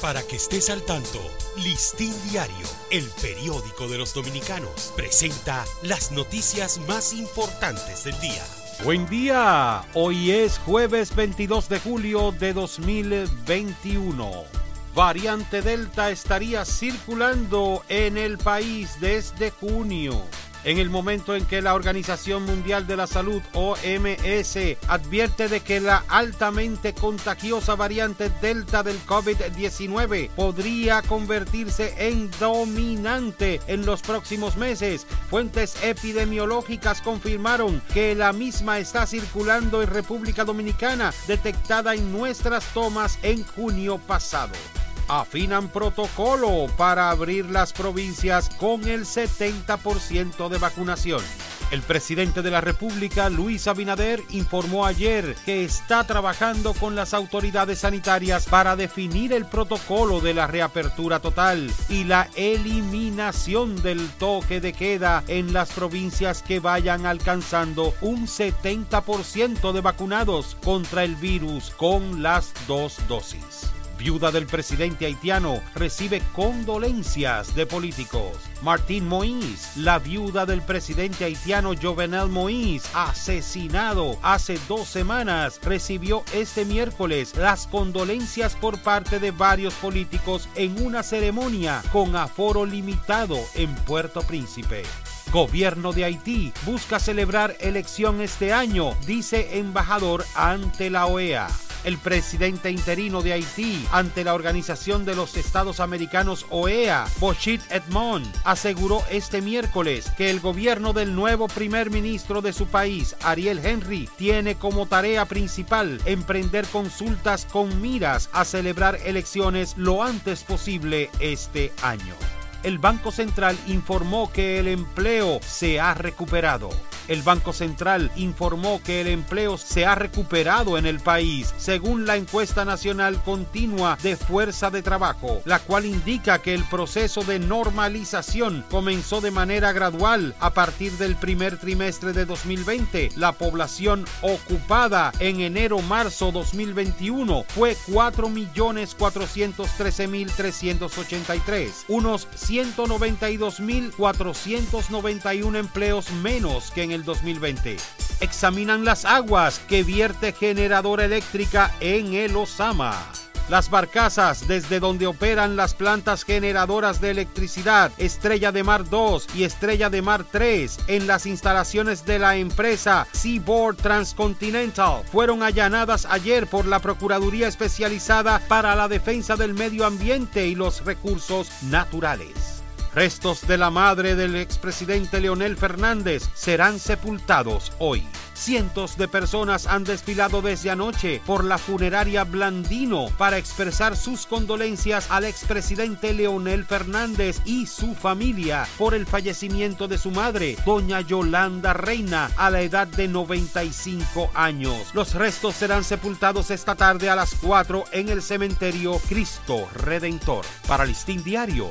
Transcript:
Para que estés al tanto, Listín Diario, el periódico de los dominicanos, presenta las noticias más importantes del día. Buen día, hoy es jueves 22 de julio de 2021. Variante Delta estaría circulando en el país desde junio en el momento en que la Organización Mundial de la Salud, OMS, advierte de que la altamente contagiosa variante Delta del COVID-19 podría convertirse en dominante en los próximos meses. Fuentes epidemiológicas confirmaron que la misma está circulando en República Dominicana, detectada en nuestras tomas en junio pasado afinan protocolo para abrir las provincias con el 70% de vacunación. El presidente de la República, Luis Abinader, informó ayer que está trabajando con las autoridades sanitarias para definir el protocolo de la reapertura total y la eliminación del toque de queda en las provincias que vayan alcanzando un 70% de vacunados contra el virus con las dos dosis viuda del presidente haitiano, recibe condolencias de políticos. Martín Moïse, la viuda del presidente haitiano Jovenel Moïse, asesinado hace dos semanas, recibió este miércoles las condolencias por parte de varios políticos en una ceremonia con aforo limitado en Puerto Príncipe. Gobierno de Haití busca celebrar elección este año, dice embajador ante la OEA el presidente interino de Haití ante la Organización de los Estados Americanos OEA, Bochit Edmond, aseguró este miércoles que el gobierno del nuevo primer ministro de su país, Ariel Henry, tiene como tarea principal emprender consultas con miras a celebrar elecciones lo antes posible este año el Banco Central informó que el empleo se ha recuperado. El Banco Central informó que el empleo se ha recuperado en el país, según la encuesta nacional continua de fuerza de trabajo, la cual indica que el proceso de normalización comenzó de manera gradual a partir del primer trimestre de 2020. La población ocupada en enero-marzo 2021 fue 4.413.383, unos 192.491 empleos menos que en el 2020. Examinan las aguas que vierte generadora eléctrica en el Osama. Las barcazas desde donde operan las plantas generadoras de electricidad Estrella de Mar 2 y Estrella de Mar 3 en las instalaciones de la empresa Seaboard Transcontinental fueron allanadas ayer por la Procuraduría Especializada para la Defensa del Medio Ambiente y los Recursos Naturales. Restos de la madre del expresidente Leonel Fernández serán sepultados hoy. Cientos de personas han desfilado desde anoche por la funeraria Blandino para expresar sus condolencias al expresidente Leonel Fernández y su familia por el fallecimiento de su madre, doña Yolanda Reina, a la edad de 95 años. Los restos serán sepultados esta tarde a las 4 en el cementerio Cristo Redentor. Para Listín Diario,